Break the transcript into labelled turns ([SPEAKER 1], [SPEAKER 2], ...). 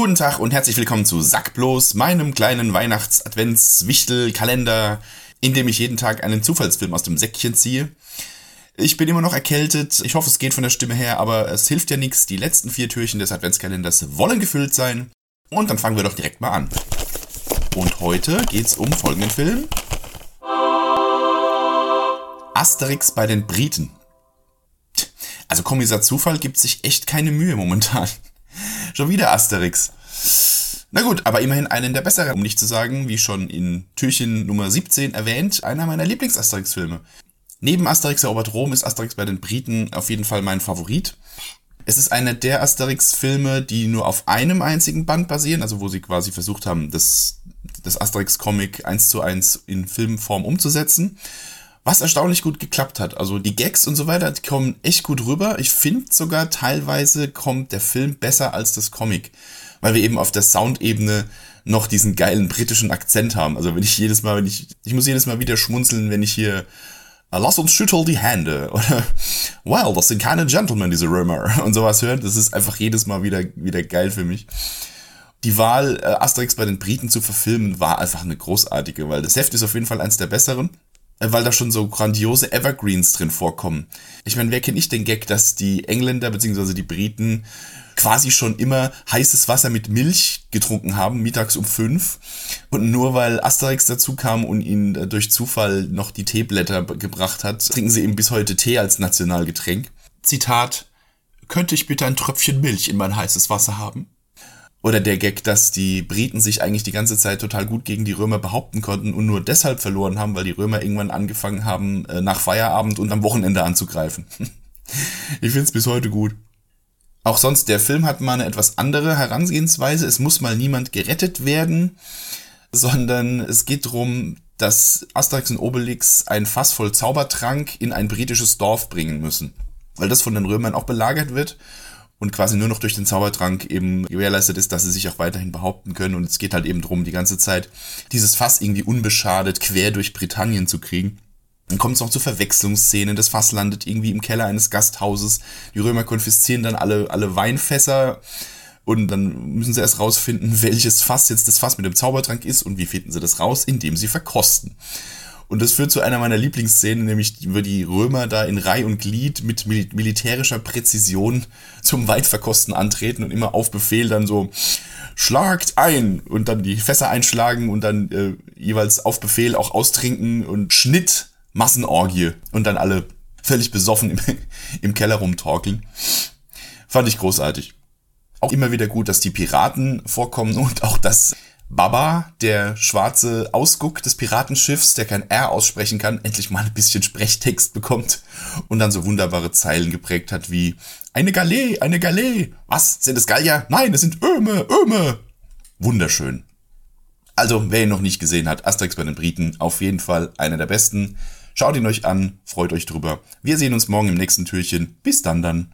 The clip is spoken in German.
[SPEAKER 1] Guten Tag und herzlich willkommen zu Sackblos, meinem kleinen Weihnachts-Advents-Wichtel-Kalender, in dem ich jeden Tag einen Zufallsfilm aus dem Säckchen ziehe. Ich bin immer noch erkältet, ich hoffe es geht von der Stimme her, aber es hilft ja nichts, die letzten vier Türchen des Adventskalenders wollen gefüllt sein. Und dann fangen wir doch direkt mal an. Und heute geht's um folgenden Film. Asterix bei den Briten. Also Kommissar Zufall gibt sich echt keine Mühe momentan. Schon wieder Asterix. Na gut, aber immerhin einen der besseren, um nicht zu sagen, wie schon in Türchen Nummer 17 erwähnt, einer meiner Lieblings-Asterix-Filme. Neben Asterix erobert Rom ist Asterix bei den Briten auf jeden Fall mein Favorit. Es ist einer der Asterix-Filme, die nur auf einem einzigen Band basieren, also wo sie quasi versucht haben, das, das Asterix-Comic eins zu eins in Filmform umzusetzen. Was erstaunlich gut geklappt hat. Also die Gags und so weiter, die kommen echt gut rüber. Ich finde sogar teilweise kommt der Film besser als das Comic. Weil wir eben auf der Soundebene noch diesen geilen britischen Akzent haben. Also wenn ich jedes Mal, wenn ich, ich muss jedes Mal wieder schmunzeln, wenn ich hier Lass uns schütteln die Hände oder Well, das sind keine Gentlemen, diese Römer und sowas hören. Das ist einfach jedes Mal wieder, wieder geil für mich. Die Wahl, äh, Asterix bei den Briten zu verfilmen, war einfach eine großartige, weil das Heft ist auf jeden Fall eins der besseren. Äh, weil da schon so grandiose Evergreens drin vorkommen. Ich meine, wer kennt nicht den Gag, dass die Engländer bzw. die Briten quasi schon immer heißes Wasser mit Milch getrunken haben, mittags um fünf. Und nur weil Asterix dazu kam und ihnen äh, durch Zufall noch die Teeblätter gebracht hat, trinken sie eben bis heute Tee als Nationalgetränk. Zitat, könnte ich bitte ein Tröpfchen Milch in mein heißes Wasser haben? Oder der Gag, dass die Briten sich eigentlich die ganze Zeit total gut gegen die Römer behaupten konnten und nur deshalb verloren haben, weil die Römer irgendwann angefangen haben, äh, nach Feierabend und am Wochenende anzugreifen. ich find's bis heute gut. Auch sonst, der Film hat mal eine etwas andere Herangehensweise. Es muss mal niemand gerettet werden, sondern es geht darum, dass Asterix und Obelix ein Fass voll Zaubertrank in ein britisches Dorf bringen müssen. Weil das von den Römern auch belagert wird und quasi nur noch durch den Zaubertrank eben gewährleistet ist, dass sie sich auch weiterhin behaupten können. Und es geht halt eben drum, die ganze Zeit dieses Fass irgendwie unbeschadet quer durch Britannien zu kriegen. Dann kommt es noch zu Verwechslungsszenen. Das Fass landet irgendwie im Keller eines Gasthauses. Die Römer konfiszieren dann alle, alle Weinfässer. Und dann müssen sie erst rausfinden, welches Fass jetzt das Fass mit dem Zaubertrank ist. Und wie finden sie das raus? Indem sie verkosten. Und das führt zu einer meiner Lieblingsszenen, nämlich wo die Römer da in Reih und Glied mit mil militärischer Präzision zum Weitverkosten antreten und immer auf Befehl dann so schlagt ein und dann die Fässer einschlagen und dann äh, jeweils auf Befehl auch austrinken und Schnitt, Massenorgie und dann alle völlig besoffen im, im Keller rumtorkeln. Fand ich großartig. Auch immer wieder gut, dass die Piraten vorkommen und auch das Baba, der schwarze Ausguck des Piratenschiffs, der kein R aussprechen kann, endlich mal ein bisschen Sprechtext bekommt und dann so wunderbare Zeilen geprägt hat wie eine Galee, eine Galee. Was? Sind es Gallier? Nein, es sind Öme, Öme. Wunderschön. Also, wer ihn noch nicht gesehen hat, Asterix bei den Briten, auf jeden Fall einer der besten. Schaut ihn euch an, freut euch drüber. Wir sehen uns morgen im nächsten Türchen. Bis dann dann.